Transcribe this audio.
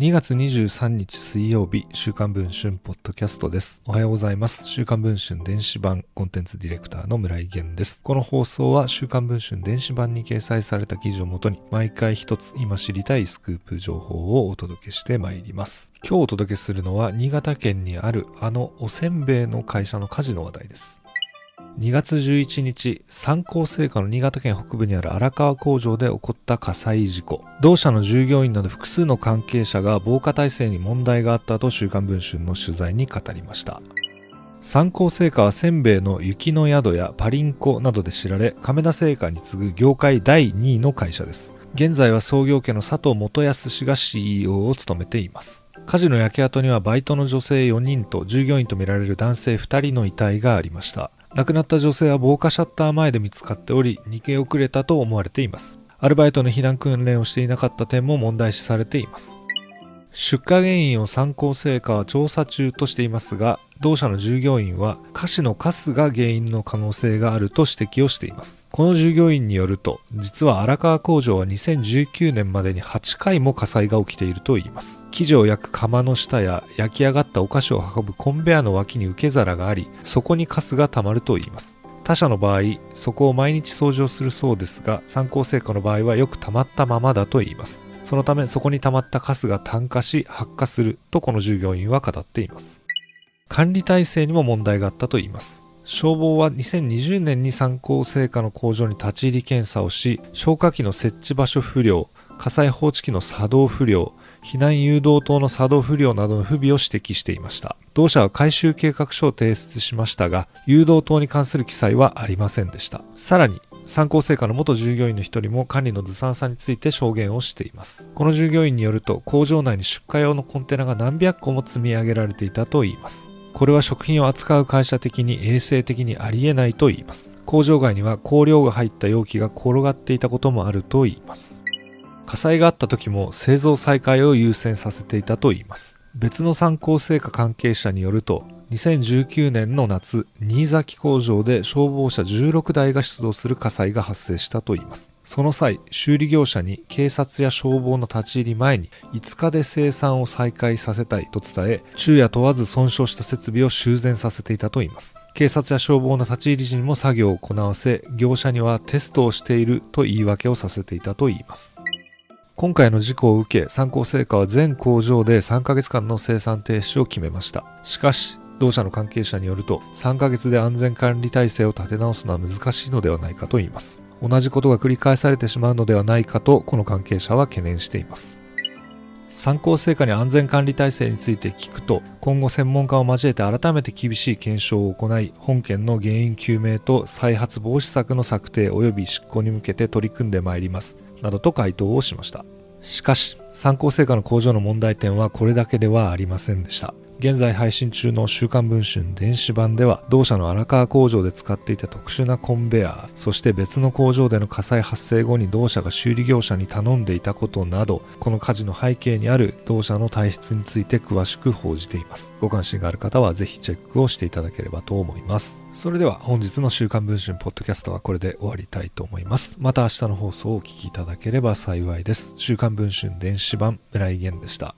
2月23日水曜日、週刊文春ポッドキャストです。おはようございます。週刊文春電子版コンテンツディレクターの村井源です。この放送は週刊文春電子版に掲載された記事をもとに、毎回一つ今知りたいスクープ情報をお届けしてまいります。今日お届けするのは、新潟県にあるあのおせんべいの会社の火事の話題です。2月11日、三幸製菓の新潟県北部にある荒川工場で起こった火災事故。同社の従業員など複数の関係者が防火体制に問題があったと週刊文春の取材に語りました。三幸製菓はせんべいの雪の宿やパリンコなどで知られ、亀田製菓に次ぐ業界第2位の会社です。現在は創業家の佐藤元康氏が CEO を務めています。火事の焼け跡にはバイトの女性4人と従業員とみられる男性2人の遺体がありました。亡くなった女性は防火シャッター前で見つかっており、逃げ遅れたと思われています。アルバイトの避難訓練をしていなかった点も問題視されています。出火原因を参考成果は調査中としていますが、同社の従業員は菓子のカスが原因の可能性があると指摘をしています。この従業員によると、実は荒川工場は2019年までに8回も火災が起きているといいます。生地を焼く窯の下や焼き上がったお菓子を運ぶコンベアの脇に受け皿があり、そこにカスが溜まるといいます。他社の場合、そこを毎日掃除をするそうですが、参考成果の場合はよく溜まったままだといいます。そのためそこに溜まったカスが炭化し発火するとこの従業員は語っています。管理体制にも問題があったといいます。消防は2020年に参考成果の工場に立ち入り検査をし、消火器の設置場所不良、火災報知器の作動不良、避難誘導灯の作動不良などの不備を指摘していました。同社は回収計画書を提出しましたが、誘導灯に関する記載はありませんでした。さらに、参考成果の元従業員の一人も管理のずさんさについて証言をしています。この従業員によると、工場内に出荷用のコンテナが何百個も積み上げられていたといいます。これは食品を扱う会社的に衛生的にありえないと言います。工場外には香料が入った容器が転がっていたこともあると言います。火災があった時も製造再開を優先させていたと言います。別の参考成果関係者によると、2019年の夏、新崎工場で消防車16台が出動する火災が発生したといいます。その際、修理業者に警察や消防の立ち入り前に5日で生産を再開させたいと伝え、昼夜問わず損傷した設備を修繕させていたといいます。警察や消防の立ち入り時にも作業を行わせ、業者にはテストをしていると言い訳をさせていたといいます。今回の事故を受け、参考成果は全工場で3ヶ月間の生産停止を決めました。しかし、同社の関係者によると、3ヶ月で安全管理体制を立て直すのは難しいのではないかと言います。同じことが繰り返されてしまうのではないかとこの関係者は懸念しています。参考成果に安全管理体制について聞くと今後専門家を交えて改めて厳しい検証を行い本件の原因究明と再発防止策の策定及び執行に向けて取り組んでまいります。などと回答をしました。しかし参考成果の工場の問題点はこれだけではありませんでした。現在配信中の週刊文春電子版では同社の荒川工場で使っていた特殊なコンベアそして別の工場での火災発生後に同社が修理業者に頼んでいたことなどこの火事の背景にある同社の体質について詳しく報じています。ご関心がある方はぜひチェックをしていただければと思います。それでは本日の週刊文春ポッドキャストはこれで終わりたいと思います。また明日の放送をお聞きいただければ幸いです。週刊文春電子版村井源でした。